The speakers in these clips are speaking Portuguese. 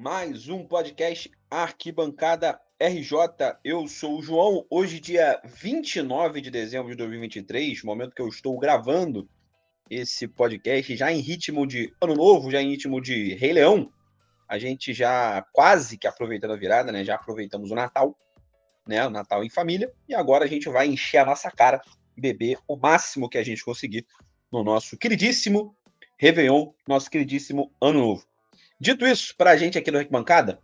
mais um podcast Arquibancada RJ. Eu sou o João. Hoje, dia 29 de dezembro de 2023, momento que eu estou gravando esse podcast já em ritmo de Ano Novo, já em ritmo de Rei Leão. A gente já quase que aproveitando a virada, né? Já aproveitamos o Natal, né? O Natal em família. E agora a gente vai encher a nossa cara, beber o máximo que a gente conseguir no nosso queridíssimo Réveillon, nosso queridíssimo Ano Novo. Dito isso, para a gente aqui no Arquibancada,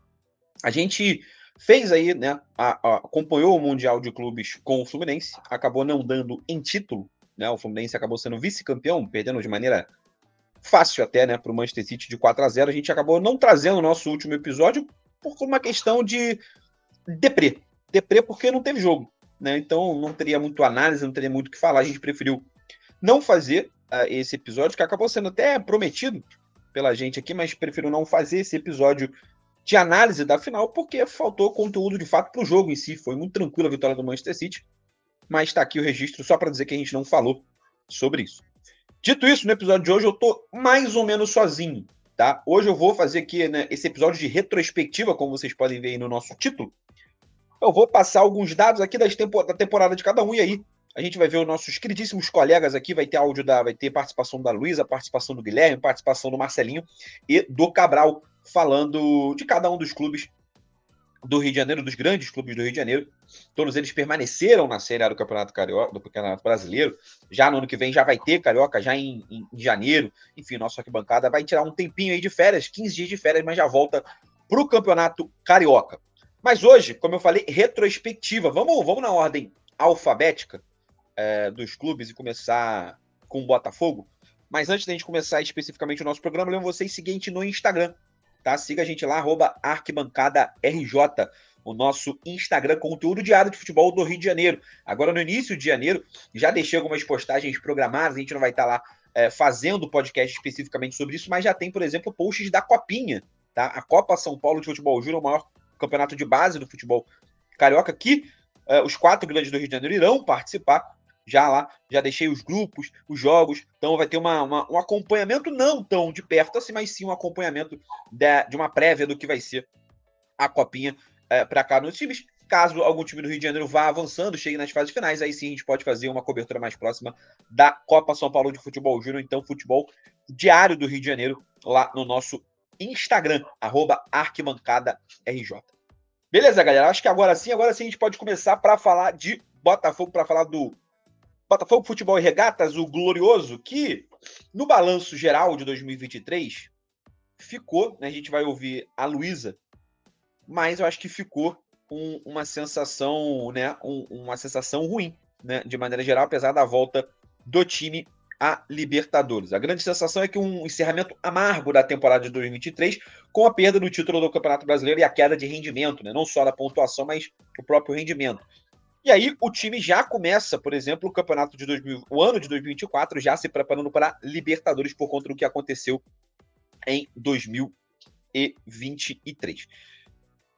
a gente fez aí, né? A, a, acompanhou o Mundial de Clubes com o Fluminense, acabou não dando em título, né? O Fluminense acabou sendo vice-campeão, perdendo de maneira fácil até, né, para o Manchester City de 4 a 0 A gente acabou não trazendo o nosso último episódio por uma questão de deprê. Deprê porque não teve jogo, né? Então não teria muito análise, não teria muito o que falar. A gente preferiu não fazer uh, esse episódio, que acabou sendo até prometido pela gente aqui, mas prefiro não fazer esse episódio de análise da final, porque faltou conteúdo de fato para o jogo em si. Foi muito tranquila a vitória do Manchester City, mas está aqui o registro só para dizer que a gente não falou sobre isso. Dito isso, no episódio de hoje eu tô mais ou menos sozinho, tá? Hoje eu vou fazer aqui né, esse episódio de retrospectiva, como vocês podem ver aí no nosso título. Eu vou passar alguns dados aqui das tempo, da temporada de cada um e aí a gente vai ver os nossos queridíssimos colegas aqui. Vai ter áudio da. Vai ter participação da Luísa, participação do Guilherme, participação do Marcelinho e do Cabral, falando de cada um dos clubes do Rio de Janeiro, dos grandes clubes do Rio de Janeiro. Todos eles permaneceram na Série A do Campeonato Carioca, do Campeonato Brasileiro. Já no ano que vem já vai ter Carioca, já em, em, em janeiro. Enfim, nossa arquibancada vai tirar um tempinho aí de férias, 15 dias de férias, mas já volta para o Campeonato Carioca. Mas hoje, como eu falei, retrospectiva. Vamos, vamos na ordem alfabética é, dos clubes e começar com o Botafogo. Mas antes da gente começar especificamente o nosso programa, lembro vocês seguinte no Instagram, tá? Siga a gente lá, arroba arquibancada RJ, o nosso Instagram, conteúdo diário de futebol do Rio de Janeiro. Agora, no início de janeiro, já deixei algumas postagens programadas, a gente não vai estar lá é, fazendo podcast especificamente sobre isso, mas já tem, por exemplo, posts da Copinha, tá? A Copa São Paulo de Futebol Júnior, o maior campeonato de base do futebol carioca, que é, os quatro grandes do Rio de Janeiro irão participar já lá, já deixei os grupos, os jogos, então vai ter uma, uma, um acompanhamento não tão de perto assim, mas sim um acompanhamento de, de uma prévia do que vai ser a copinha é, para cá nos times. Caso algum time do Rio de Janeiro vá avançando, chegue nas fases finais, aí sim a gente pode fazer uma cobertura mais próxima da Copa São Paulo de Futebol Júnior, então futebol diário do Rio de Janeiro, lá no nosso Instagram, arroba arquibancada.rj. Beleza, galera? Acho que agora sim, agora sim a gente pode começar para falar de Botafogo, para falar do Botafogo Futebol e Regatas, o glorioso, que no balanço geral de 2023 ficou, né, a gente vai ouvir a Luísa, mas eu acho que ficou um, uma sensação, né, um, uma sensação ruim, né, de maneira geral, apesar da volta do time a Libertadores. A grande sensação é que um encerramento amargo da temporada de 2023, com a perda do título do Campeonato Brasileiro e a queda de rendimento, né? não só da pontuação, mas o próprio rendimento. E aí o time já começa, por exemplo, o campeonato de 2000, o ano de 2024 já se preparando para Libertadores por conta do que aconteceu em 2023.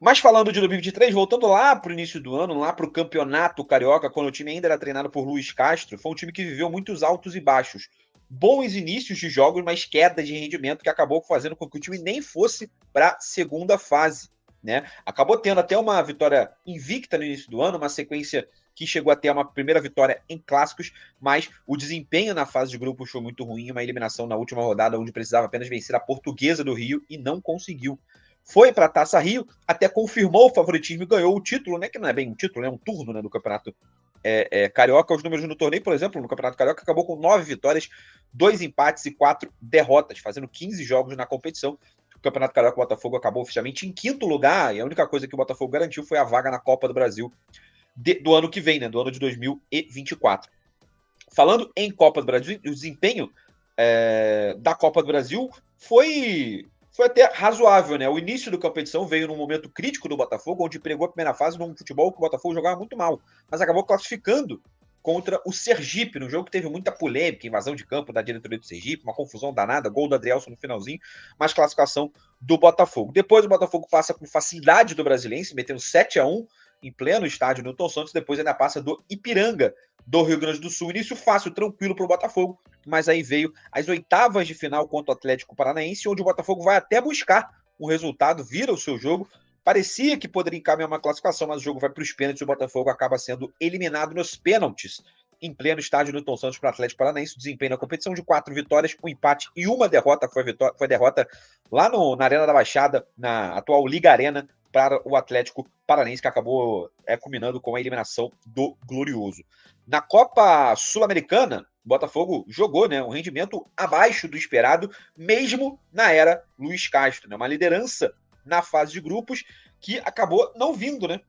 Mas falando de 2023, voltando lá para o início do ano, lá para o campeonato carioca, quando o time ainda era treinado por Luiz Castro, foi um time que viveu muitos altos e baixos. Bons inícios de jogos, mas queda de rendimento que acabou fazendo com que o time nem fosse para a segunda fase. Né? Acabou tendo até uma vitória invicta no início do ano, uma sequência que chegou até uma primeira vitória em clássicos, mas o desempenho na fase de grupos foi muito ruim, uma eliminação na última rodada onde precisava apenas vencer a Portuguesa do Rio e não conseguiu. Foi para a Taça Rio, até confirmou o favoritismo e ganhou o título, né? Que não é bem um título, é um turno né, do Campeonato é, é, Carioca. Os números no torneio, por exemplo, no Campeonato Carioca, acabou com nove vitórias, dois empates e quatro derrotas, fazendo 15 jogos na competição o Campeonato Carioca o Botafogo acabou oficialmente em quinto lugar, e a única coisa que o Botafogo garantiu foi a vaga na Copa do Brasil de, do ano que vem, né? Do ano de 2024. Falando em Copa do Brasil, o desempenho é, da Copa do Brasil foi, foi até razoável, né? O início da competição veio num momento crítico do Botafogo, onde pregou a primeira fase num futebol que o Botafogo jogava muito mal, mas acabou classificando contra o Sergipe, no jogo que teve muita polêmica, invasão de campo da diretoria do Sergipe, uma confusão danada, gol do Adrielson no finalzinho, mas classificação do Botafogo. Depois o Botafogo passa com facilidade do Brasilense, metendo 7 a 1 em pleno estádio Newton Santos, depois ainda passa do Ipiranga, do Rio Grande do Sul. Início fácil, tranquilo para o Botafogo, mas aí veio as oitavas de final contra o Atlético Paranaense, onde o Botafogo vai até buscar um resultado, vira o seu jogo. Parecia que poderia encaminhar uma classificação, mas o jogo vai para os pênaltis e o Botafogo acaba sendo eliminado nos pênaltis em pleno estádio Newton Santos para o Atlético Paranaense. Desempenho na competição de quatro vitórias, um empate e uma derrota. Foi, vitória, foi derrota lá no, na Arena da Baixada, na atual Liga Arena, para o Atlético Paranaense, que acabou é, culminando com a eliminação do Glorioso. Na Copa Sul-Americana, o Botafogo jogou né, um rendimento abaixo do esperado, mesmo na era Luiz Castro. Né, uma liderança na fase de grupos que acabou não vindo, né?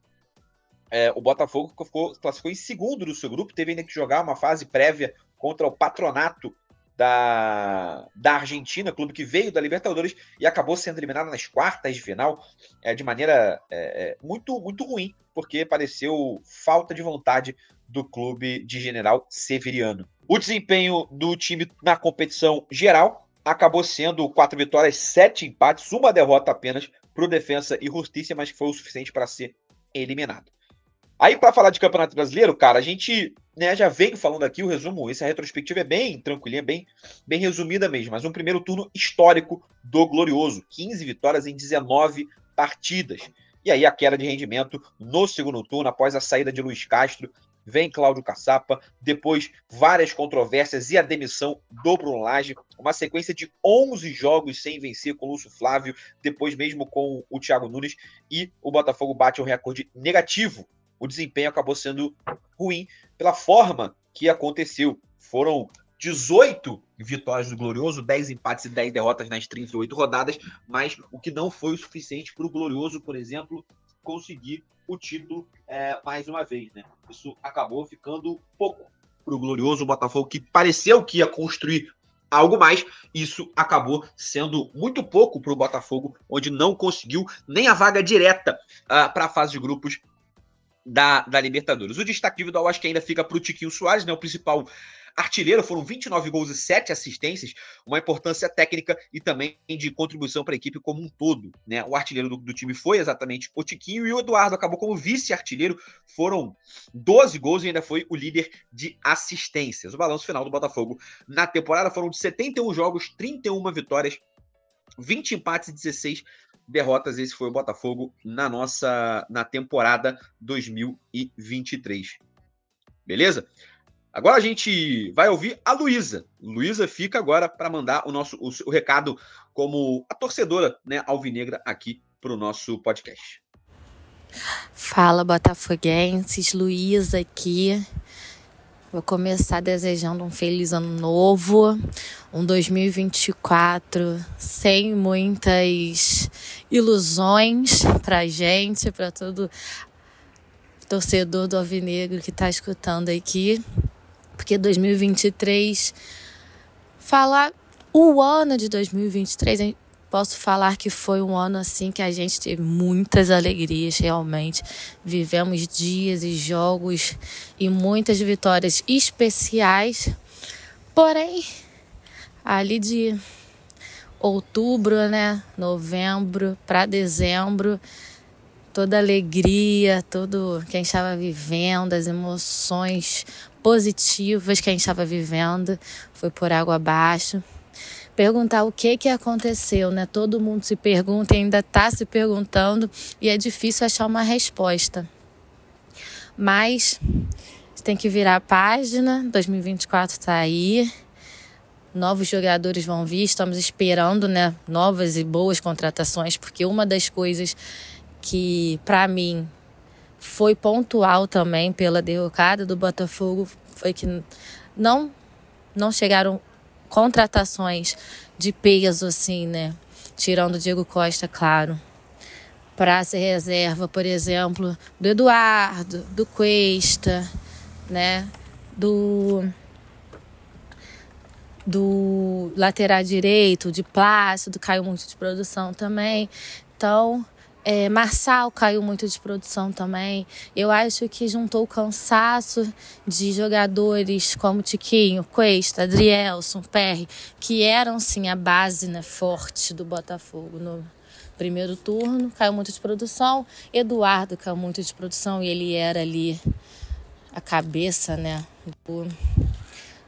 É, o Botafogo ficou, classificou em segundo do seu grupo, teve ainda que jogar uma fase prévia contra o Patronato da, da Argentina, clube que veio da Libertadores e acabou sendo eliminado nas quartas de final é, de maneira é, é muito, muito ruim, porque pareceu falta de vontade do clube de General Severiano. O desempenho do time na competição geral acabou sendo quatro vitórias, sete empates, uma derrota apenas para o Defensa e Justiça, mas que foi o suficiente para ser eliminado. Aí, para falar de Campeonato Brasileiro, cara, a gente né, já vem falando aqui o resumo. Essa retrospectiva é bem tranquilinha, bem, bem resumida mesmo. Mas um primeiro turno histórico do Glorioso: 15 vitórias em 19 partidas. E aí a queda de rendimento no segundo turno, após a saída de Luiz Castro, vem Cláudio Caçapa, depois várias controvérsias e a demissão do Bruno Lage, uma sequência de 11 jogos sem vencer com o Lúcio Flávio, depois mesmo com o Thiago Nunes, e o Botafogo bate um recorde negativo o desempenho acabou sendo ruim pela forma que aconteceu. Foram 18 vitórias do Glorioso, 10 empates e 10 derrotas nas 38 rodadas, mas o que não foi o suficiente para o Glorioso, por exemplo, conseguir o título é, mais uma vez. Né? Isso acabou ficando pouco para o Glorioso, Botafogo, que pareceu que ia construir algo mais. Isso acabou sendo muito pouco para o Botafogo, onde não conseguiu nem a vaga direta uh, para a fase de grupos da, da Libertadores. O destaque individual acho que ainda fica para o Tiquinho Soares, né, o principal artilheiro, foram 29 gols e 7 assistências, uma importância técnica e também de contribuição para a equipe como um todo. Né? O artilheiro do, do, time foi exatamente o Tiquinho e o Eduardo acabou como vice-artilheiro, foram 12 gols e ainda foi o líder de assistências. O balanço final do Botafogo na temporada foram de 71 jogos, 31 vitórias, 20 empates e 16 derrotas. Esse foi o Botafogo na nossa na temporada 2023. Beleza? Agora a gente vai ouvir a Luísa. Luísa fica agora para mandar o nosso o, o, recado como a torcedora, né, alvinegra aqui para o nosso podcast. Fala botafoguenses, Luísa aqui. Vou começar desejando um feliz ano novo, um 2024 sem muitas ilusões pra gente, para todo torcedor do Alvinegro que está escutando aqui, porque 2023 falar o ano de 2023 Posso falar que foi um ano assim que a gente teve muitas alegrias, realmente. Vivemos dias e jogos e muitas vitórias especiais. Porém, ali de outubro, né, novembro para dezembro, toda alegria, todo que a gente estava vivendo, as emoções positivas que a gente estava vivendo, foi por água abaixo perguntar o que que aconteceu, né? Todo mundo se pergunta e ainda está se perguntando e é difícil achar uma resposta. Mas tem que virar a página, 2024 está aí. Novos jogadores vão vir, estamos esperando, né, novas e boas contratações, porque uma das coisas que para mim foi pontual também pela derrocada do Botafogo foi que não não chegaram contratações de peso, assim, né? Tirando o Diego Costa, claro. Para ser reserva, por exemplo, do Eduardo, do Cuesta, né? Do do lateral direito, de Plácido, caiu muito de produção também. Então, é, Marçal caiu muito de produção também. Eu acho que juntou o cansaço de jogadores como Tiquinho, Cuesta, Adrielson, Perry, que eram sim a base né, forte do Botafogo no primeiro turno. Caiu muito de produção. Eduardo caiu muito de produção e ele era ali a cabeça né, do,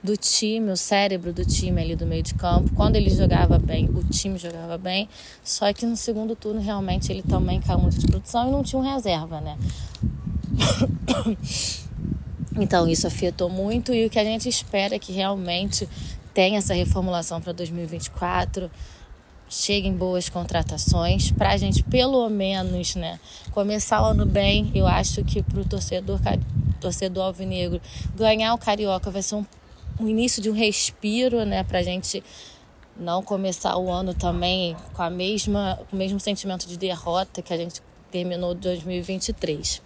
do time, o cérebro do time ali do meio de campo. Quando ele jogava bem, o time jogava bem. Só que no segundo turno realmente ele também caiu muito de produção e não tinha um reserva, né? Então isso afetou muito e o que a gente espera é que realmente tenha essa reformulação para 2024 cheguem boas contratações para a gente pelo menos né começar o ano bem eu acho que para o torcedor torcedor alvinegro ganhar o carioca vai ser um, um início de um respiro né para a gente não começar o ano também com a mesma com o mesmo sentimento de derrota que a gente terminou 2023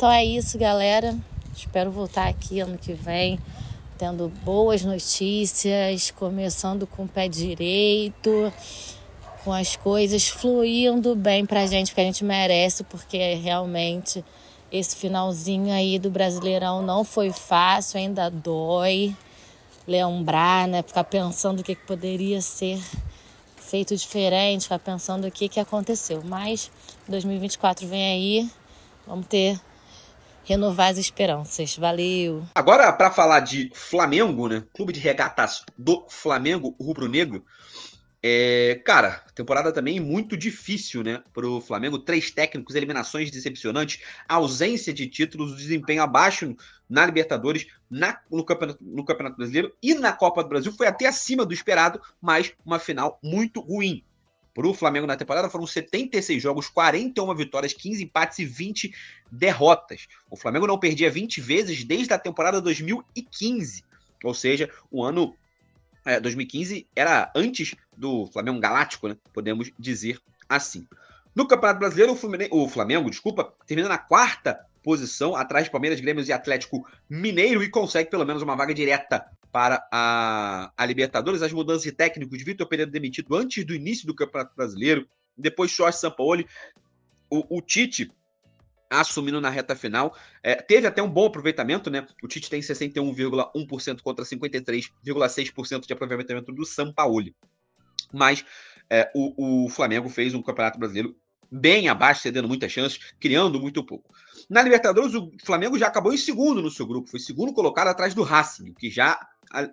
então é isso galera. Espero voltar aqui ano que vem tendo boas notícias, começando com o pé direito, com as coisas fluindo bem pra gente, porque a gente merece, porque realmente esse finalzinho aí do Brasileirão não foi fácil, ainda dói lembrar, né? Ficar pensando o que, poderia ser feito diferente, ficar pensando o que, que aconteceu. Mas 2024 vem aí, vamos ter renovar as esperanças. Valeu! Agora, para falar de Flamengo, né? Clube de regatas do Flamengo Rubro-Negro. É, cara, temporada também muito difícil, né? Pro Flamengo, três técnicos, eliminações decepcionantes, ausência de títulos, desempenho abaixo na Libertadores, na, no, campeonato, no Campeonato Brasileiro e na Copa do Brasil. Foi até acima do esperado, mas uma final muito ruim. Para o Flamengo na temporada foram 76 jogos, 41 vitórias, 15 empates e 20 derrotas. O Flamengo não perdia 20 vezes desde a temporada 2015. Ou seja, o ano é, 2015 era antes do Flamengo Galáctico, né? Podemos dizer assim. No Campeonato Brasileiro, o, o Flamengo, desculpa, termina na quarta posição, atrás de Palmeiras, Grêmio e Atlético Mineiro, e consegue pelo menos uma vaga direta para a, a Libertadores. As mudanças de técnico de Vitor Pereira demitido antes do início do Campeonato Brasileiro, depois Jorge Sampaoli, o, o Tite assumindo na reta final. É, teve até um bom aproveitamento, né? O Tite tem 61,1% contra 53,6% de aproveitamento do Sampaoli. Mas é, o, o Flamengo fez um Campeonato Brasileiro bem abaixo, cedendo muitas chances, criando muito pouco. Na Libertadores, o Flamengo já acabou em segundo no seu grupo, foi segundo colocado atrás do Racing, que já,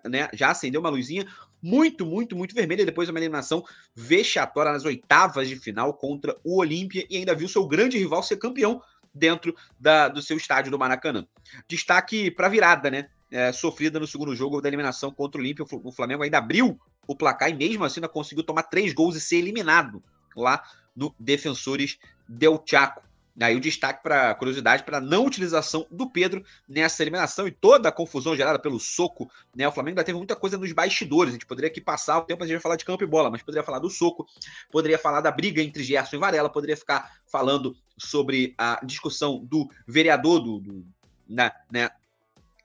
né, já acendeu uma luzinha muito, muito, muito vermelha depois de uma eliminação vexatória nas oitavas de final contra o Olímpia e ainda viu seu grande rival ser campeão dentro da, do seu estádio do Maracanã. Destaque para a virada, né? É, sofrida no segundo jogo da eliminação contra o Olímpia. O Flamengo ainda abriu o placar e mesmo assim ainda conseguiu tomar três gols e ser eliminado lá no Defensores Del Chaco. Aí o destaque para curiosidade para não utilização do Pedro nessa eliminação e toda a confusão gerada pelo soco, né? O Flamengo ainda teve muita coisa nos bastidores. A gente poderia aqui passar o tempo a gente falar de campo e bola, mas poderia falar do soco, poderia falar da briga entre Gerson e Varela, poderia ficar falando sobre a discussão do vereador do, do né, né,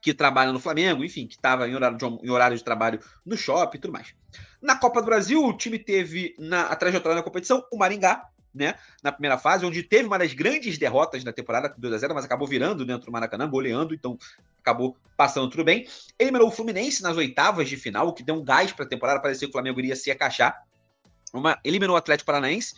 que trabalha no Flamengo, enfim, que estava em horário, de, em horário de trabalho no shopping e tudo mais. Na Copa do Brasil, o time teve na a trajetória da competição o Maringá, né, na primeira fase, onde teve uma das grandes derrotas da temporada, 2 a 0 mas acabou virando dentro do Maracanã, goleando, então acabou passando tudo bem. Eliminou o Fluminense nas oitavas de final, o que deu um gás para a temporada, parecia que o Flamengo iria se acachar. Uma, eliminou o Atlético Paranaense,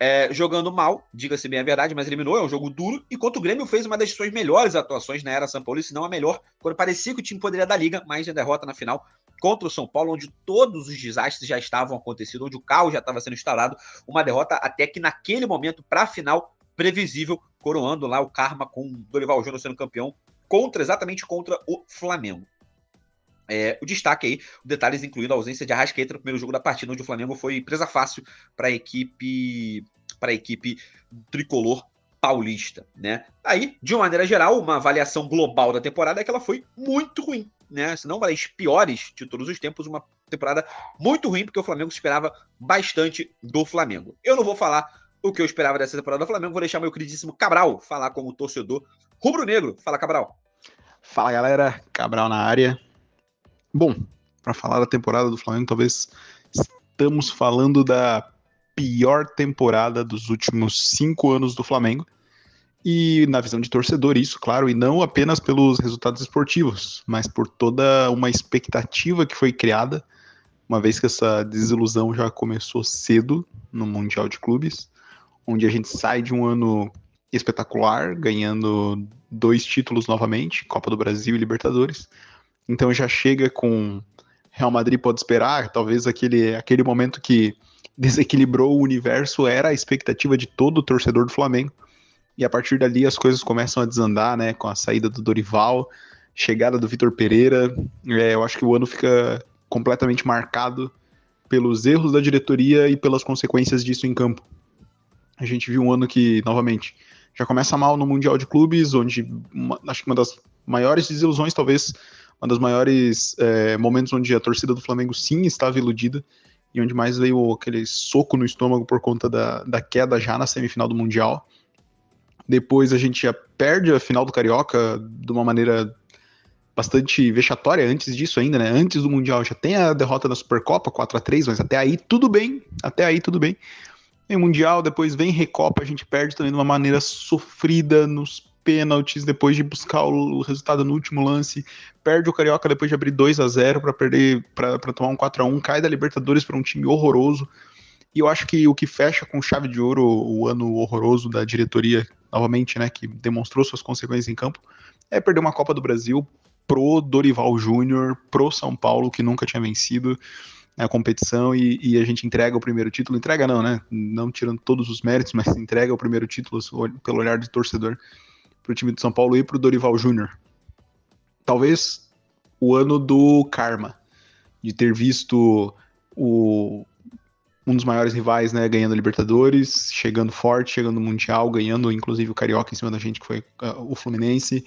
é, jogando mal, diga-se bem a verdade, mas eliminou, é um jogo duro, e contra o Grêmio fez uma das suas melhores atuações na era São Paulo, se não a melhor, quando parecia que o time poderia dar liga, mas a derrota na final contra o São Paulo, onde todos os desastres já estavam acontecendo, onde o caos já estava sendo instalado, uma derrota até que naquele momento, para a final, previsível, coroando lá o karma com Dorival Júnior sendo campeão, contra exatamente contra o Flamengo. É, o destaque aí, detalhes incluindo a ausência de Arrascaeta no primeiro jogo da partida, onde o Flamengo foi presa fácil para a equipe para equipe tricolor paulista, né? Aí, de uma maneira geral, uma avaliação global da temporada é que ela foi muito ruim, né? Se não das piores de todos os tempos, uma temporada muito ruim, porque o Flamengo esperava bastante do Flamengo. Eu não vou falar o que eu esperava dessa temporada do Flamengo, vou deixar meu queridíssimo Cabral falar como torcedor rubro-negro. Fala, Cabral. Fala, galera. Cabral na área. Bom, para falar da temporada do Flamengo, talvez estamos falando da pior temporada dos últimos cinco anos do Flamengo. E na visão de torcedor, isso, claro, e não apenas pelos resultados esportivos, mas por toda uma expectativa que foi criada, uma vez que essa desilusão já começou cedo no Mundial de Clubes, onde a gente sai de um ano espetacular, ganhando dois títulos novamente, Copa do Brasil e Libertadores, então já chega com Real Madrid pode esperar, talvez aquele, aquele momento que desequilibrou o universo era a expectativa de todo o torcedor do Flamengo. E a partir dali as coisas começam a desandar, né? Com a saída do Dorival, chegada do Vitor Pereira. É, eu acho que o ano fica completamente marcado pelos erros da diretoria e pelas consequências disso em campo. A gente viu um ano que, novamente, já começa mal no Mundial de Clubes, onde uma, acho que uma das maiores desilusões, talvez, uma das maiores é, momentos onde a torcida do Flamengo sim estava iludida e onde mais veio aquele soco no estômago por conta da, da queda já na semifinal do Mundial. Depois a gente já perde a final do Carioca de uma maneira bastante vexatória antes disso ainda, né? Antes do Mundial já tem a derrota na Supercopa, 4 a 3 mas até aí tudo bem, até aí tudo bem. Vem Mundial, depois vem Recopa, a gente perde também de uma maneira sofrida nos pênaltis, depois de buscar o resultado no último lance, perde o Carioca depois de abrir 2 a 0 para perder, para tomar um 4 a 1 cai da Libertadores para um time horroroso. E eu acho que o que fecha com chave de ouro o ano horroroso da diretoria, novamente, né, que demonstrou suas consequências em campo, é perder uma Copa do Brasil pro Dorival Júnior, pro São Paulo, que nunca tinha vencido a competição e, e, a gente entrega o primeiro título. Entrega não, né? Não tirando todos os méritos, mas entrega o primeiro título pelo olhar de torcedor pro time de São Paulo e pro Dorival Júnior. Talvez o ano do karma, de ter visto o, um dos maiores rivais, né, ganhando a Libertadores, chegando forte, chegando no Mundial, ganhando inclusive o Carioca em cima da gente, que foi uh, o Fluminense.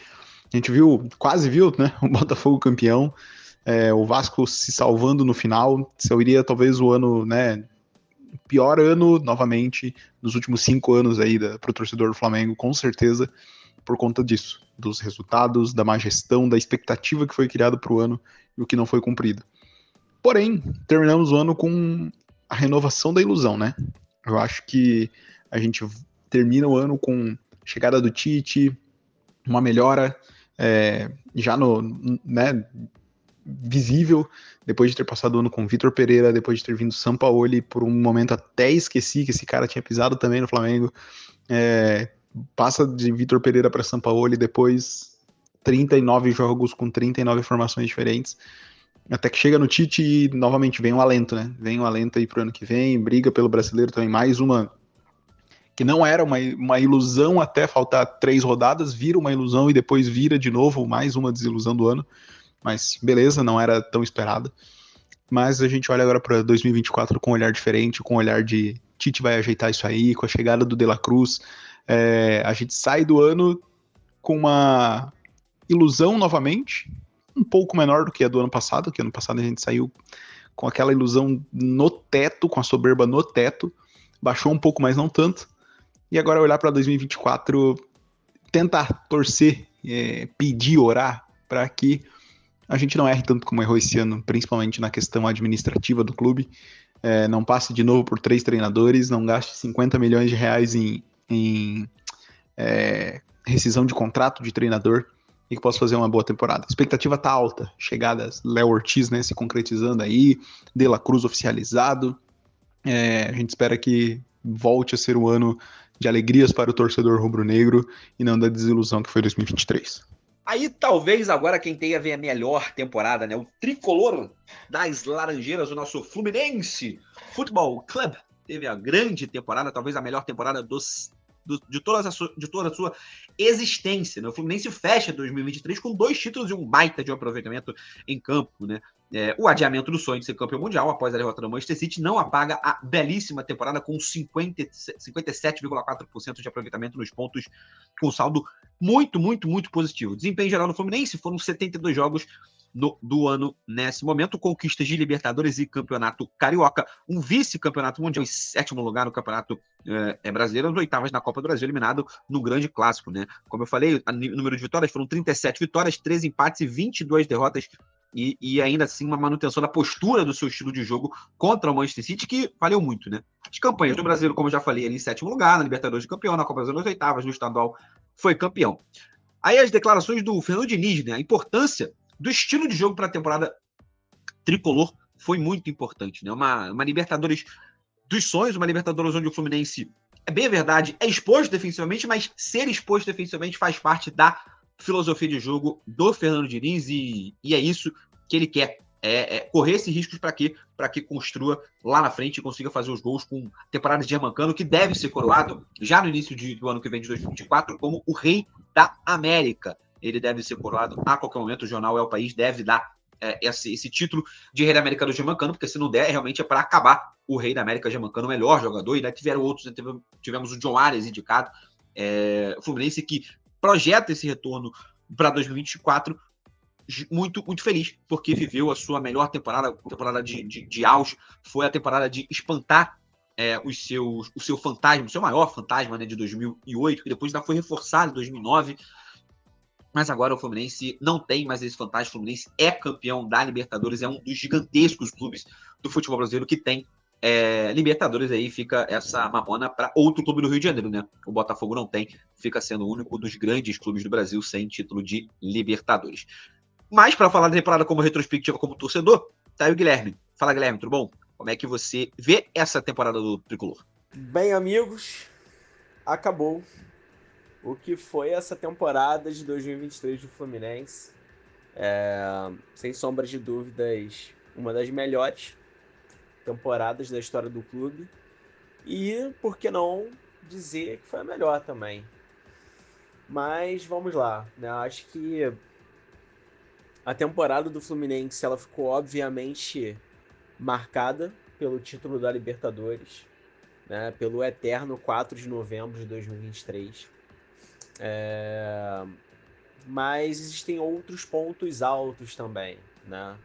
A gente viu, quase viu, né, o Botafogo campeão, é, o Vasco se salvando no final. Eu iria talvez o ano, né, pior ano novamente nos últimos cinco anos aí para o torcedor do Flamengo, com certeza, por conta disso, dos resultados, da má gestão, da expectativa que foi criada para o ano e o que não foi cumprido. Porém, terminamos o ano com a renovação da ilusão, né? Eu acho que a gente termina o ano com chegada do Tite, uma melhora é, já no, né, visível, depois de ter passado o ano com Vitor Pereira, depois de ter vindo Sampaoli, por um momento até esqueci que esse cara tinha pisado também no Flamengo. É, passa de Vitor Pereira para Sampaoli, depois 39 jogos com 39 formações diferentes. Até que chega no Tite e novamente vem um alento, né? Vem um alento aí pro ano que vem, briga pelo brasileiro também, mais uma que não era uma, uma ilusão até faltar três rodadas, vira uma ilusão e depois vira de novo mais uma desilusão do ano. Mas beleza, não era tão esperada. Mas a gente olha agora para 2024 com um olhar diferente, com um olhar de Tite vai ajeitar isso aí, com a chegada do De La Cruz. É, a gente sai do ano com uma ilusão novamente, um pouco menor do que a do ano passado, que ano passado a gente saiu com aquela ilusão no teto, com a soberba no teto, baixou um pouco, mas não tanto. E agora olhar para 2024, tentar torcer, é, pedir, orar para que a gente não erre tanto como errou esse ano, principalmente na questão administrativa do clube. É, não passe de novo por três treinadores, não gaste 50 milhões de reais em, em é, rescisão de contrato de treinador e que possa fazer uma boa temporada. A expectativa tá alta. Chegadas Léo Ortiz, né, se concretizando aí, De La Cruz oficializado. É, a gente espera que volte a ser um ano de alegrias para o torcedor rubro-negro e não da desilusão que foi 2023. Aí talvez agora quem tenha venha a melhor temporada, né? O tricolor das Laranjeiras, o nosso Fluminense Futebol Club, teve a grande temporada, talvez a melhor temporada dos do, de, toda a sua, de toda a sua existência. Né? O Fluminense fecha 2023 com dois títulos e um baita de um aproveitamento em campo. Né? É, o adiamento do sonho de ser campeão mundial após a derrota do Manchester City não apaga a belíssima temporada com 57,4% de aproveitamento nos pontos, com saldo muito, muito, muito positivo. Desempenho geral do Fluminense foram 72 jogos no, do ano nesse momento. Conquistas de Libertadores e Campeonato Carioca, um vice-campeonato mundial em sétimo lugar no Campeonato é, é Brasileiro, as oitavas na Copa do Brasil, eliminado no grande clássico, né? Como eu falei, o número de vitórias foram 37 vitórias, 13 empates e 22 derrotas. E, e, ainda assim uma manutenção da postura do seu estilo de jogo contra o Manchester City, que valeu muito, né? As campanhas do Brasileiro, como eu já falei, ali em sétimo lugar, na Libertadores de campeão, na Copa Brasil nas oitavas, no estadual foi campeão. Aí as declarações do Fernando Diniz, né? A importância do estilo de jogo para a temporada tricolor foi muito importante, né? Uma, uma Libertadores dos sonhos, uma Libertadores onde o Fluminense, é bem verdade, é exposto defensivamente, mas ser exposto defensivamente faz parte da filosofia de jogo do Fernando Diniz e, e é isso que ele quer. É, é correr esses riscos para quê? Para que construa lá na frente e consiga fazer os gols com temporada de Germancano, que deve ser coroado já no início de, do ano que vem, de 2024, como o rei da América. Ele deve ser coroado a qualquer momento. O jornal É o País deve dar é, esse, esse, título de Rei da América do Germancano, porque se não der, realmente é para acabar o Rei da América Germancano, o melhor jogador. E daí tiveram outros, né? tivemos o John Arias indicado, é, o Fluminense que projeta esse retorno para 2024 muito, muito feliz, porque viveu a sua melhor temporada, temporada de, de, de auge, foi a temporada de espantar é, os seus, o seu fantasma, o seu maior fantasma né, de 2008, que depois ainda foi reforçado em 2009. Mas agora o Fluminense não tem mais esse fantasma. O Fluminense é campeão da Libertadores, é um dos gigantescos clubes do futebol brasileiro que tem é, Libertadores. Aí fica essa mamona para outro clube do Rio de Janeiro, né? O Botafogo não tem, fica sendo o único dos grandes clubes do Brasil sem título de Libertadores. Mas para falar da temporada como retrospectiva, como torcedor, tá aí o Guilherme. Fala, Guilherme, tudo bom? Como é que você vê essa temporada do Tricolor? Bem, amigos, acabou o que foi essa temporada de 2023 do Fluminense. É, sem sombra de dúvidas, uma das melhores temporadas da história do clube. E, por que não dizer que foi a melhor também. Mas vamos lá, né? Acho que a temporada do Fluminense ela ficou obviamente marcada pelo título da Libertadores, né? Pelo eterno 4 de novembro de 2023. É... Mas existem outros pontos altos também, né?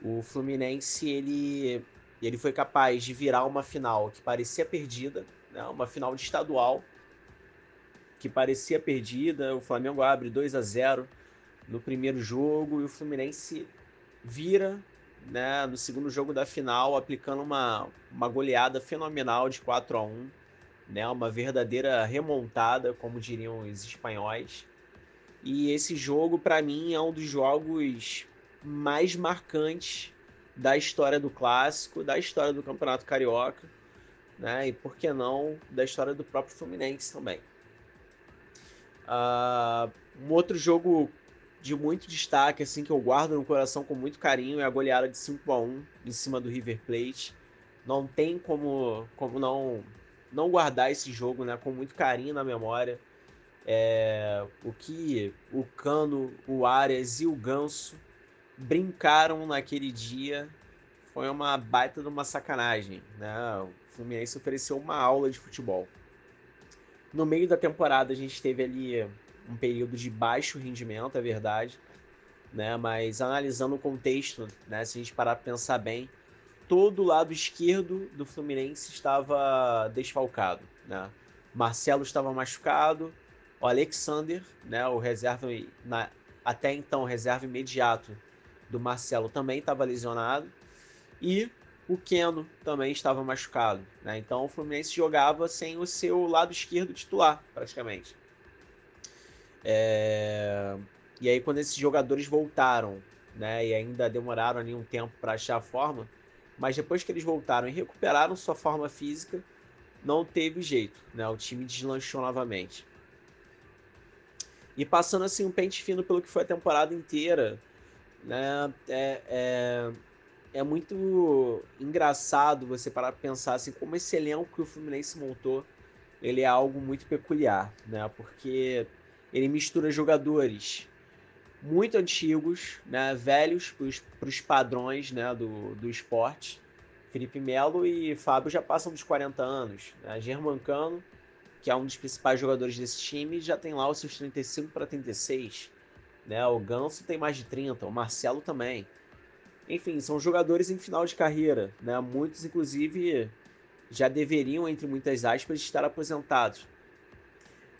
O Fluminense ele ele foi capaz de virar uma final que parecia perdida, né? Uma final de estadual que parecia perdida. O Flamengo abre 2 a 0 no primeiro jogo e o Fluminense vira né, no segundo jogo da final, aplicando uma, uma goleada fenomenal de 4 a 1 né, uma verdadeira remontada, como diriam os espanhóis. E esse jogo, para mim, é um dos jogos mais marcantes da história do clássico, da história do Campeonato Carioca, né, e por que não da história do próprio Fluminense também. Uh, um outro jogo de muito destaque, assim, que eu guardo no coração com muito carinho, é a goleada de 5 a 1 em cima do River Plate. Não tem como, como não, não guardar esse jogo né, com muito carinho na memória. É, o que o Cano, o Arias e o Ganso brincaram naquele dia foi uma baita de uma sacanagem. Né? O Fluminense ofereceu uma aula de futebol. No meio da temporada a gente teve ali um período de baixo rendimento, é verdade, né? Mas analisando o contexto, né? Se a gente parar para pensar bem, todo o lado esquerdo do Fluminense estava desfalcado, né? Marcelo estava machucado, o Alexander, né? O reserva na, até então reserva imediato do Marcelo também estava lesionado e o Keno também estava machucado, né? Então o Fluminense jogava sem o seu lado esquerdo titular, praticamente. É... E aí, quando esses jogadores voltaram, né, e ainda demoraram ali um tempo para achar a forma, mas depois que eles voltaram e recuperaram sua forma física, não teve jeito, né? O time deslanchou novamente. E passando assim um pente fino pelo que foi a temporada inteira, né? É, é, é muito engraçado você parar para pensar assim como esse elenco que o Fluminense montou, ele é algo muito peculiar, né? Porque ele mistura jogadores muito antigos, né, velhos para os padrões né, do, do esporte. Felipe Melo e Fábio já passam dos 40 anos. Né? Germancano, que é um dos principais jogadores desse time, já tem lá os seus 35 para 36. Né? O Ganso tem mais de 30, o Marcelo também. Enfim, são jogadores em final de carreira. Né? Muitos, inclusive, já deveriam, entre muitas aspas, estar aposentados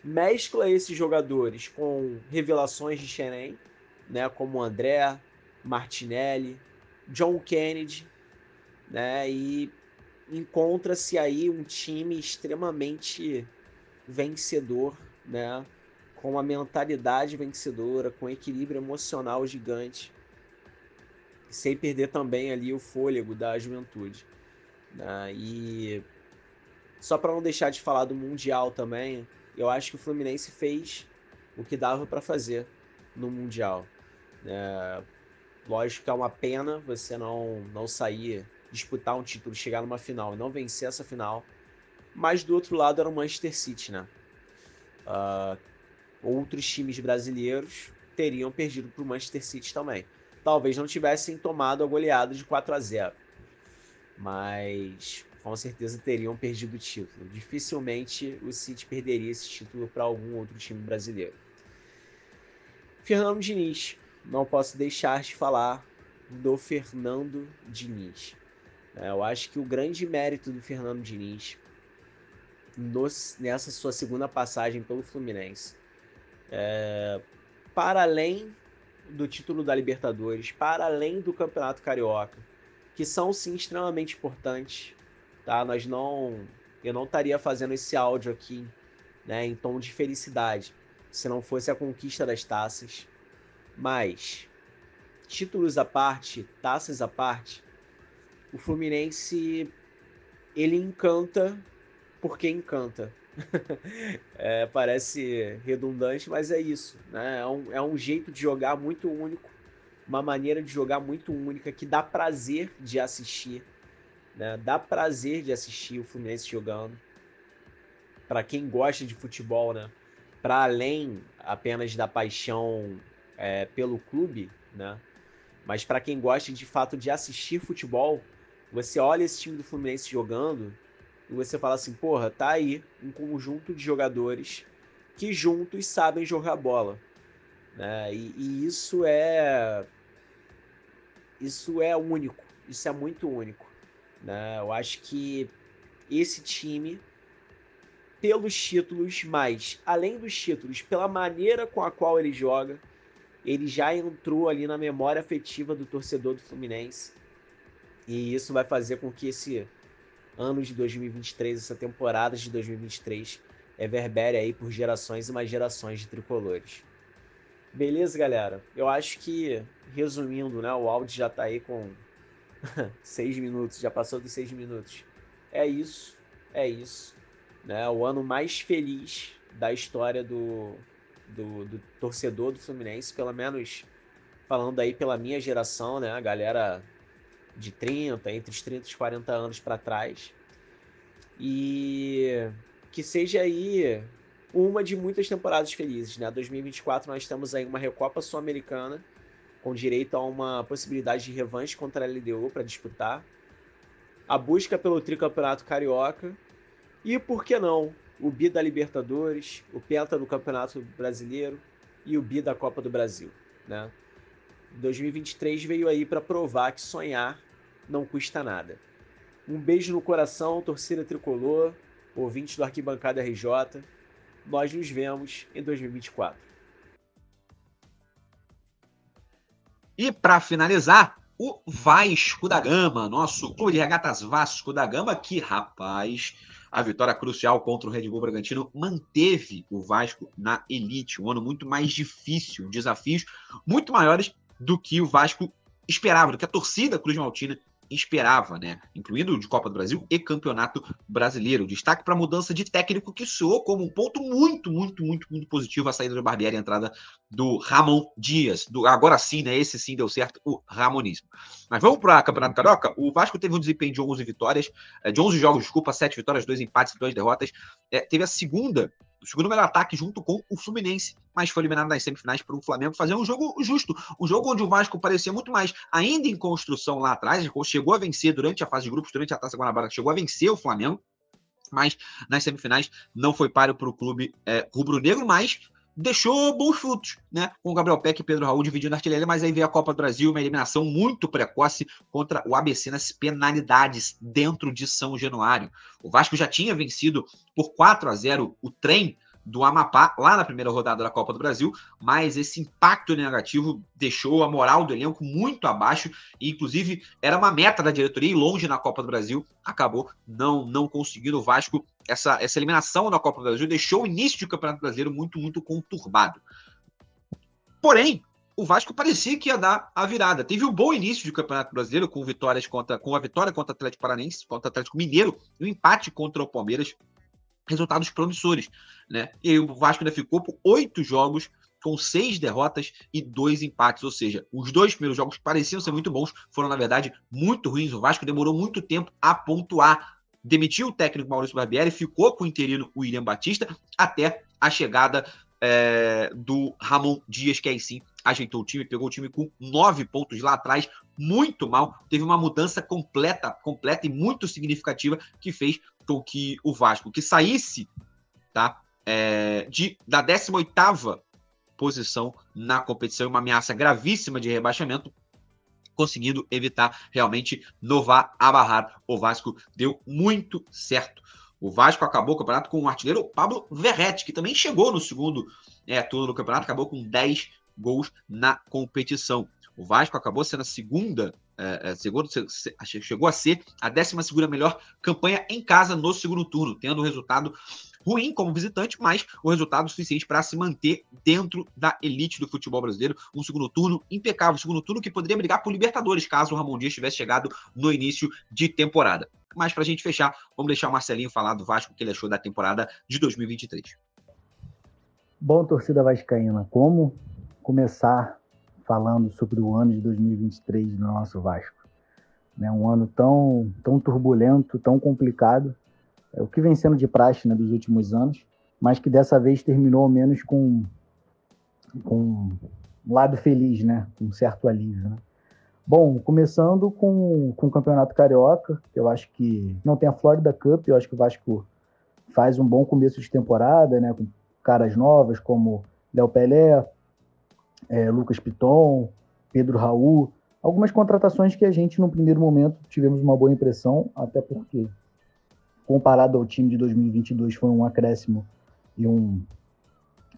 mescla esses jogadores com revelações de Xerém, né, como André, Martinelli, John Kennedy, né, e encontra-se aí um time extremamente vencedor, né, com uma mentalidade vencedora, com equilíbrio emocional gigante, sem perder também ali o fôlego da juventude. Né, e só para não deixar de falar do Mundial também, eu acho que o Fluminense fez o que dava para fazer no Mundial. É, lógico que é uma pena você não, não sair, disputar um título, chegar numa final e não vencer essa final. Mas do outro lado era o Manchester City, né? Uh, outros times brasileiros teriam perdido para o Manchester City também. Talvez não tivessem tomado a goleada de 4 a 0 mas com certeza teriam perdido o título. Dificilmente o City perderia esse título para algum outro time brasileiro. Fernando Diniz. Não posso deixar de falar do Fernando Diniz. É, eu acho que o grande mérito do Fernando Diniz nessa sua segunda passagem pelo Fluminense, é, para além do título da Libertadores, para além do Campeonato Carioca, que são sim extremamente importantes, tá? Nós não, eu não estaria fazendo esse áudio aqui, né, em tom de felicidade, se não fosse a conquista das taças. Mas, títulos à parte, taças à parte, o Fluminense ele encanta porque encanta. é, parece redundante, mas é isso. Né? É, um, é um jeito de jogar muito único, uma maneira de jogar muito única que dá prazer de assistir. Né? Dá prazer de assistir o Fluminense jogando. Para quem gosta de futebol, né? para além apenas da paixão é, pelo clube, né? Mas para quem gosta de fato de assistir futebol, você olha esse time do Fluminense jogando e você fala assim, porra, tá aí um conjunto de jogadores que juntos sabem jogar bola. Né? E, e isso é isso é único, isso é muito único. Né? Eu acho que esse time, pelos títulos, mas além dos títulos, pela maneira com a qual ele joga, ele já entrou ali na memória afetiva do torcedor do Fluminense. E isso vai fazer com que esse ano de 2023, essa temporada de 2023, reverbere aí por gerações e mais gerações de tricolores. Beleza, galera? Eu acho que, resumindo, né, o áudio já tá aí com seis minutos, já passou dos seis minutos. É isso, é isso. Né? O ano mais feliz da história do, do, do, torcedor do Fluminense, pelo menos falando aí pela minha geração, né? A galera de 30, entre os 30 e os 40 anos para trás. E que seja aí uma de muitas temporadas felizes, né? 2024 nós temos aí uma Recopa Sul-Americana com direito a uma possibilidade de revanche contra a LDU para disputar. A busca pelo tricampeonato carioca e por que não o bi da Libertadores, o penta do Campeonato Brasileiro e o bi da Copa do Brasil, né? 2023 veio aí para provar que sonhar não custa nada. Um beijo no coração, torcida tricolor, ouvintes do Arquibancada RJ. Nós nos vemos em 2024. E para finalizar, o Vasco da Gama, nosso clube de regatas Vasco da Gama, que rapaz, a vitória crucial contra o Red Bull Bragantino manteve o Vasco na elite. Um ano muito mais difícil, desafios muito maiores do que o Vasco esperava, do que a torcida Cruz Maltina esperava, né? Incluindo de Copa do Brasil e Campeonato Brasileiro. Destaque para a mudança de técnico que soou como um ponto muito, muito, muito, muito positivo a saída do Barbieri e a entrada do Ramon Dias. Do, agora sim, né? Esse sim deu certo, o Ramonismo. Mas vamos para o Campeonato Carioca? O Vasco teve um desempenho de 11 vitórias, eh, de 11 jogos, desculpa, 7 vitórias, 2 empates e 2 derrotas. É, teve a segunda o segundo melhor ataque junto com o Fluminense, mas foi eliminado nas semifinais para o Flamengo fazer um jogo justo, um jogo onde o Vasco parecia muito mais ainda em construção lá atrás, chegou a vencer durante a fase de grupos, durante a Taça Guanabara, chegou a vencer o Flamengo, mas nas semifinais não foi páreo para o clube é, rubro-negro, mas deixou bons frutos, né? Com o Gabriel Peck e Pedro Raul dividindo a artilharia, mas aí veio a Copa do Brasil, uma eliminação muito precoce contra o ABC nas penalidades dentro de São Januário. O Vasco já tinha vencido por 4 a 0 o trem do Amapá lá na primeira rodada da Copa do Brasil, mas esse impacto negativo deixou a moral do elenco muito abaixo e inclusive era uma meta da diretoria ir longe na Copa do Brasil, acabou não não conseguindo o Vasco essa essa eliminação na Copa do Brasil deixou o início do Campeonato Brasileiro muito muito conturbado. Porém, o Vasco parecia que ia dar a virada. Teve um bom início de Campeonato Brasileiro com vitórias contra com a vitória contra o Atlético Paranense, contra o Atlético Mineiro e o um empate contra o Palmeiras resultados promissores, né? E aí o Vasco ainda ficou por oito jogos com seis derrotas e dois empates, ou seja, os dois primeiros jogos pareciam ser muito bons, foram na verdade muito ruins. O Vasco demorou muito tempo a pontuar. Demitiu o técnico Maurício Barbieri, ficou com o interino William Batista até a chegada é, do Ramon Dias, que aí sim ajeitou o time, pegou o time com nove pontos lá atrás, muito mal. Teve uma mudança completa, completa e muito significativa que fez com que o Vasco, que saísse tá, é, de, da 18 posição na competição, uma ameaça gravíssima de rebaixamento, conseguindo evitar realmente Novar abarrar. O Vasco deu muito certo. O Vasco acabou o campeonato com o artilheiro Pablo Verretti, que também chegou no segundo é, turno do campeonato, acabou com 10 gols na competição. O Vasco acabou sendo a segunda, é, é segundo, chegou a ser a 12 segunda melhor campanha em casa no segundo turno, tendo o resultado ruim como visitante, mas o resultado suficiente para se manter dentro da elite do futebol brasileiro. Um segundo turno impecável, um segundo turno que poderia brigar por Libertadores, caso o Ramon Dias tivesse chegado no início de temporada. Mas para a gente fechar, vamos deixar o Marcelinho falar do Vasco, o que ele achou da temporada de 2023. Bom, torcida vascaína, como começar falando sobre o ano de 2023 do nosso Vasco? Né, um ano tão, tão turbulento, tão complicado, é o que vem sendo de praxe né, dos últimos anos, mas que dessa vez terminou ao menos com, com um lado feliz, né, com um certo alívio. Né? Bom, começando com, com o Campeonato Carioca, eu acho que não tem a Florida Cup, eu acho que o Vasco faz um bom começo de temporada, né, com caras novas como Léo Pelé, é, Lucas Piton, Pedro Raul, algumas contratações que a gente no primeiro momento tivemos uma boa impressão, até porque comparado ao time de 2022, foi um acréscimo e, um,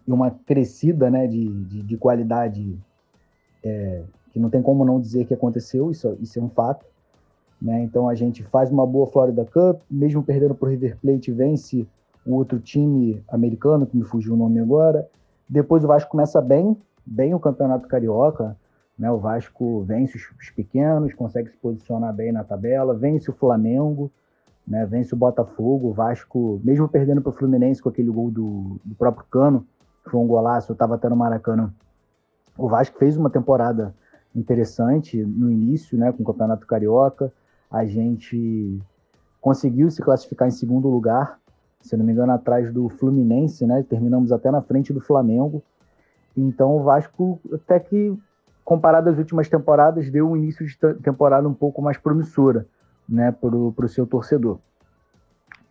e uma crescida né, de, de, de qualidade é, que não tem como não dizer que aconteceu, isso, isso é um fato. Né? Então a gente faz uma boa Florida Cup, mesmo perdendo para o River Plate, vence o outro time americano, que me fugiu o nome agora. Depois o Vasco começa bem, bem o Campeonato Carioca. Né? O Vasco vence os, os pequenos, consegue se posicionar bem na tabela, vence o Flamengo né? Vence o Botafogo, o Vasco, mesmo perdendo para o Fluminense com aquele gol do, do próprio Cano, que foi um golaço, eu estava até no Maracanã. O Vasco fez uma temporada interessante no início, né, com o Campeonato Carioca. A gente conseguiu se classificar em segundo lugar, se não me engano, atrás do Fluminense, né? Terminamos até na frente do Flamengo. Então o Vasco, até que comparado às últimas temporadas, deu um início de temporada um pouco mais promissora né, para o seu torcedor.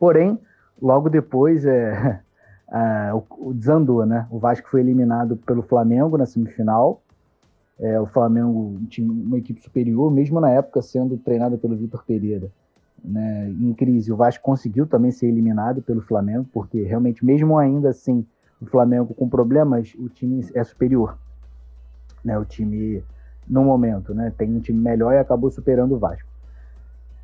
Porém, logo depois é, é, o, o desandou, né? O Vasco foi eliminado pelo Flamengo na semifinal. É, o Flamengo tinha uma equipe superior, mesmo na época sendo treinado pelo Vitor Pereira. Né, em crise, o Vasco conseguiu também ser eliminado pelo Flamengo, porque realmente, mesmo ainda assim, o Flamengo com problemas, o time é superior. Né, o time, no momento, né, tem um time melhor e acabou superando o Vasco.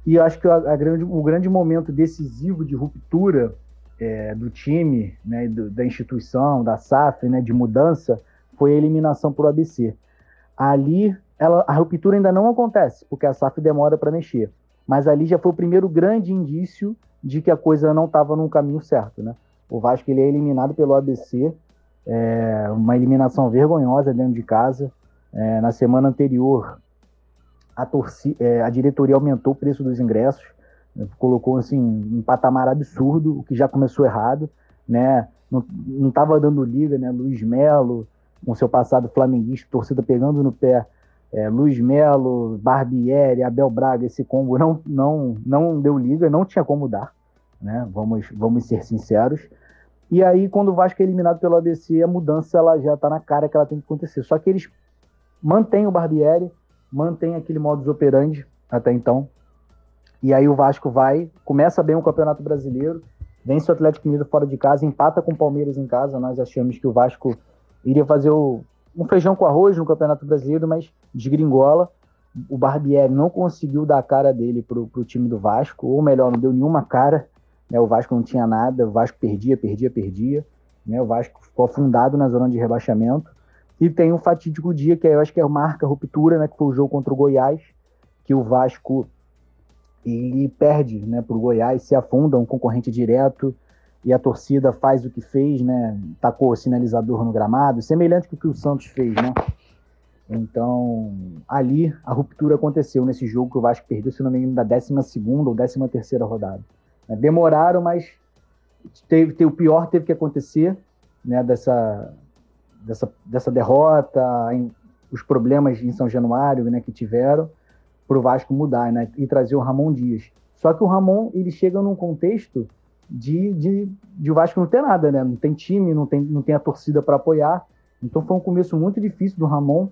E acho que a, a grande, o grande momento decisivo de ruptura é, do time, né, do, da instituição, da SAF, né, de mudança, foi a eliminação por ABC. Ali, ela, a ruptura ainda não acontece, porque a SAF demora para mexer. Mas ali já foi o primeiro grande indício de que a coisa não estava no caminho certo. Né? O Vasco ele é eliminado pelo ABC, é, uma eliminação vergonhosa dentro de casa. É, na semana anterior, a, torcida, é, a diretoria aumentou o preço dos ingressos, né, colocou assim um patamar absurdo, o que já começou errado, né? Não estava dando liga, né? Luiz Melo, com seu passado flamenguista, torcida pegando no pé, é, Luiz Melo, Barbieri, Abel Braga, esse combo não, não, não deu liga, não tinha como dar, né? Vamos, vamos ser sinceros. E aí, quando o Vasco é eliminado pelo ABC, a mudança ela já está na cara que ela tem que acontecer. Só que eles mantêm o Barbieri, mantém aquele modus operandi até então. E aí o Vasco vai, começa bem o Campeonato Brasileiro, vence o Atlético Mineiro fora de casa, empata com o Palmeiras em casa. Nós achamos que o Vasco iria fazer o, um feijão com arroz no Campeonato Brasileiro, mas desgringola. O Barbieri não conseguiu dar a cara dele pro, pro time do Vasco, ou melhor, não deu nenhuma cara. Né? O Vasco não tinha nada, o Vasco perdia, perdia, perdia. Né? O Vasco ficou afundado na zona de rebaixamento. E tem um fatídico dia, que eu acho que é marca ruptura, né? Que foi o jogo contra o Goiás, que o Vasco ele perde né, para o Goiás, se afunda, um concorrente direto. e a torcida faz o que fez, né? Tacou sinalizador no gramado, semelhante com o que o Santos fez, né? Então, ali a ruptura aconteceu nesse jogo que o Vasco perdeu, se não me engano, da 12 ou 13 terceira rodada. Né? Demoraram, mas teve, teve, o pior teve que acontecer, né? Dessa, dessa, dessa derrota, em, os problemas em São Januário, né? Que tiveram para o Vasco mudar, né? E trazer o Ramon Dias. Só que o Ramon ele chega num contexto de, de, de o Vasco não ter nada, né? Não tem time, não tem, não tem a torcida para apoiar. Então foi um começo muito difícil do Ramon,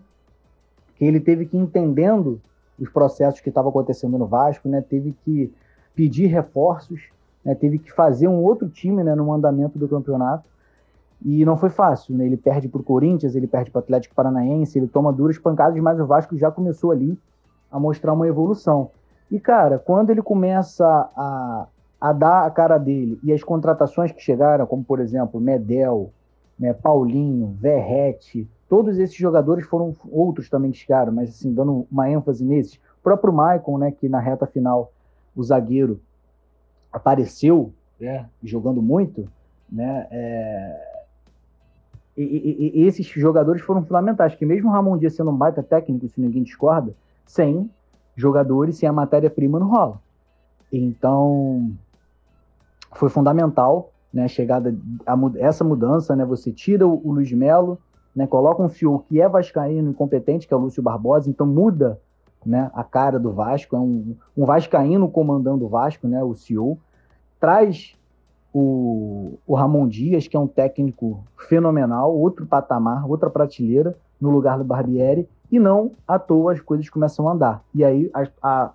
que ele teve que ir entendendo os processos que estavam acontecendo no Vasco, né? Teve que pedir reforços, né? Teve que fazer um outro time, né? No andamento do campeonato. E não foi fácil, né? Ele perde para o Corinthians, ele perde para o Atlético Paranaense, ele toma duras pancadas, mas o Vasco já começou ali a mostrar uma evolução. E, cara, quando ele começa a, a dar a cara dele e as contratações que chegaram, como por exemplo Medel, né, Paulinho, Verrete, todos esses jogadores foram outros também que chegaram, mas assim, dando uma ênfase nesses. O próprio Maicon, né, que na reta final o zagueiro apareceu, né, jogando muito, né, é... e, e, e, esses jogadores foram fundamentais, que mesmo o Ramon Dias sendo um baita técnico, se ninguém discorda, sem jogadores, sem a matéria-prima não rola. Então, foi fundamental, né, a chegada, a, essa mudança, né, você tira o, o Luiz Melo, né, coloca um CEO que é vascaíno incompetente, que é o Lúcio Barbosa, então muda, né, a cara do Vasco, é um, um vascaíno comandando o Vasco, né, o CEO, traz o, o Ramon Dias, que é um técnico fenomenal, outro patamar, outra prateleira, no lugar do Barbieri, e não à toa as coisas começam a andar. E aí, a, a,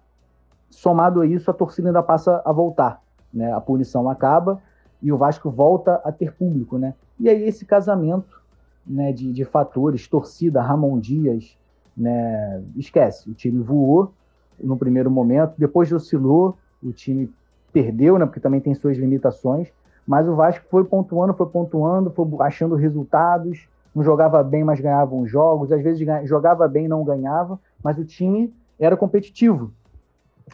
somado a isso, a torcida ainda passa a voltar né? A punição acaba e o Vasco volta a ter público, né? E aí esse casamento, né, de, de fatores, torcida, Ramon Dias, né, esquece, o time voou no primeiro momento, depois oscilou, o time perdeu, né, porque também tem suas limitações, mas o Vasco foi pontuando, foi pontuando, foi achando resultados, não jogava bem, mas ganhava uns jogos, às vezes jogava bem, não ganhava, mas o time era competitivo,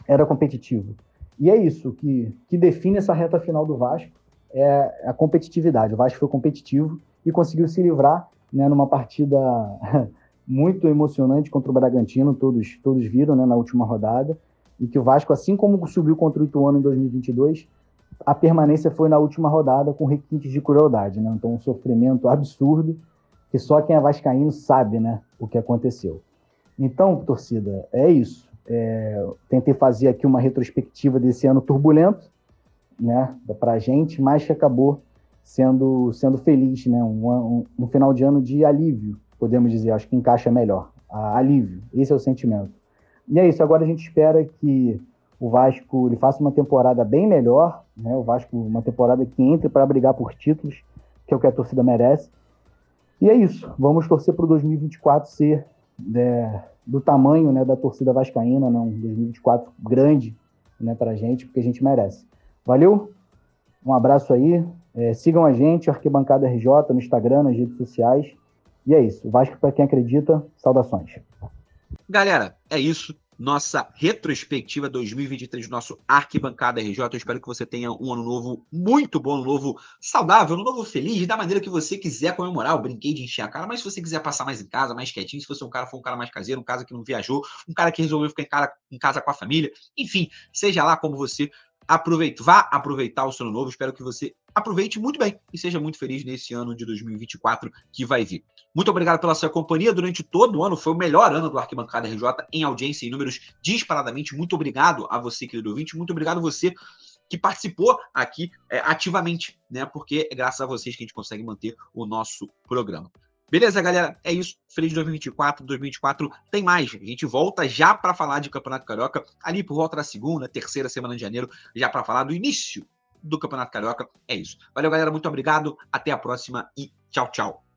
era competitivo. E é isso que, que define essa reta final do Vasco, é a competitividade. O Vasco foi competitivo e conseguiu se livrar né, numa partida muito emocionante contra o Bragantino, todos, todos viram né, na última rodada, e que o Vasco, assim como subiu contra o Ituano em 2022, a permanência foi na última rodada com requintes de crueldade, né? Então um sofrimento absurdo que só quem é vascaíno sabe, né, o que aconteceu. Então, torcida, é isso. É, tentei fazer aqui uma retrospectiva desse ano turbulento, né, para a gente, mas que acabou sendo, sendo feliz, né, um, um, um, final de ano de alívio, podemos dizer, acho que encaixa melhor, a, alívio, esse é o sentimento. E é isso, agora a gente espera que o Vasco ele faça uma temporada bem melhor, né, o Vasco uma temporada que entre para brigar por títulos, que é o que a torcida merece. E é isso, vamos torcer para o 2024 ser né, do tamanho né, da torcida vascaína, né, um 2024 grande né, para a gente, porque a gente merece. Valeu, um abraço aí, é, sigam a gente, Arquibancada RJ, no Instagram, nas redes sociais, e é isso. Vasco para quem acredita, saudações. Galera, é isso nossa retrospectiva 2023 do nosso Arquibancada RJ. Eu espero que você tenha um ano novo muito bom, um novo saudável, um novo feliz, da maneira que você quiser comemorar. Eu brinquei de encher a cara, mas se você quiser passar mais em casa, mais quietinho, se você um cara for um cara mais caseiro, um cara que não viajou, um cara que resolveu ficar em casa, em casa com a família, enfim, seja lá como você aproveita, vá aproveitar o seu ano novo. Espero que você aproveite muito bem e seja muito feliz nesse ano de 2024 que vai vir. Muito obrigado pela sua companhia durante todo o ano. Foi o melhor ano do Arquibancada RJ em audiência e números disparadamente. Muito obrigado a você, querido ouvinte. Muito obrigado a você que participou aqui é, ativamente, né? Porque é graças a vocês que a gente consegue manter o nosso programa. Beleza, galera? É isso. Feliz 2024. 2024 tem mais. A gente volta já para falar de Campeonato Carioca, ali por volta da segunda, terceira semana de janeiro, já para falar do início do Campeonato Carioca. É isso. Valeu, galera. Muito obrigado. Até a próxima e tchau, tchau.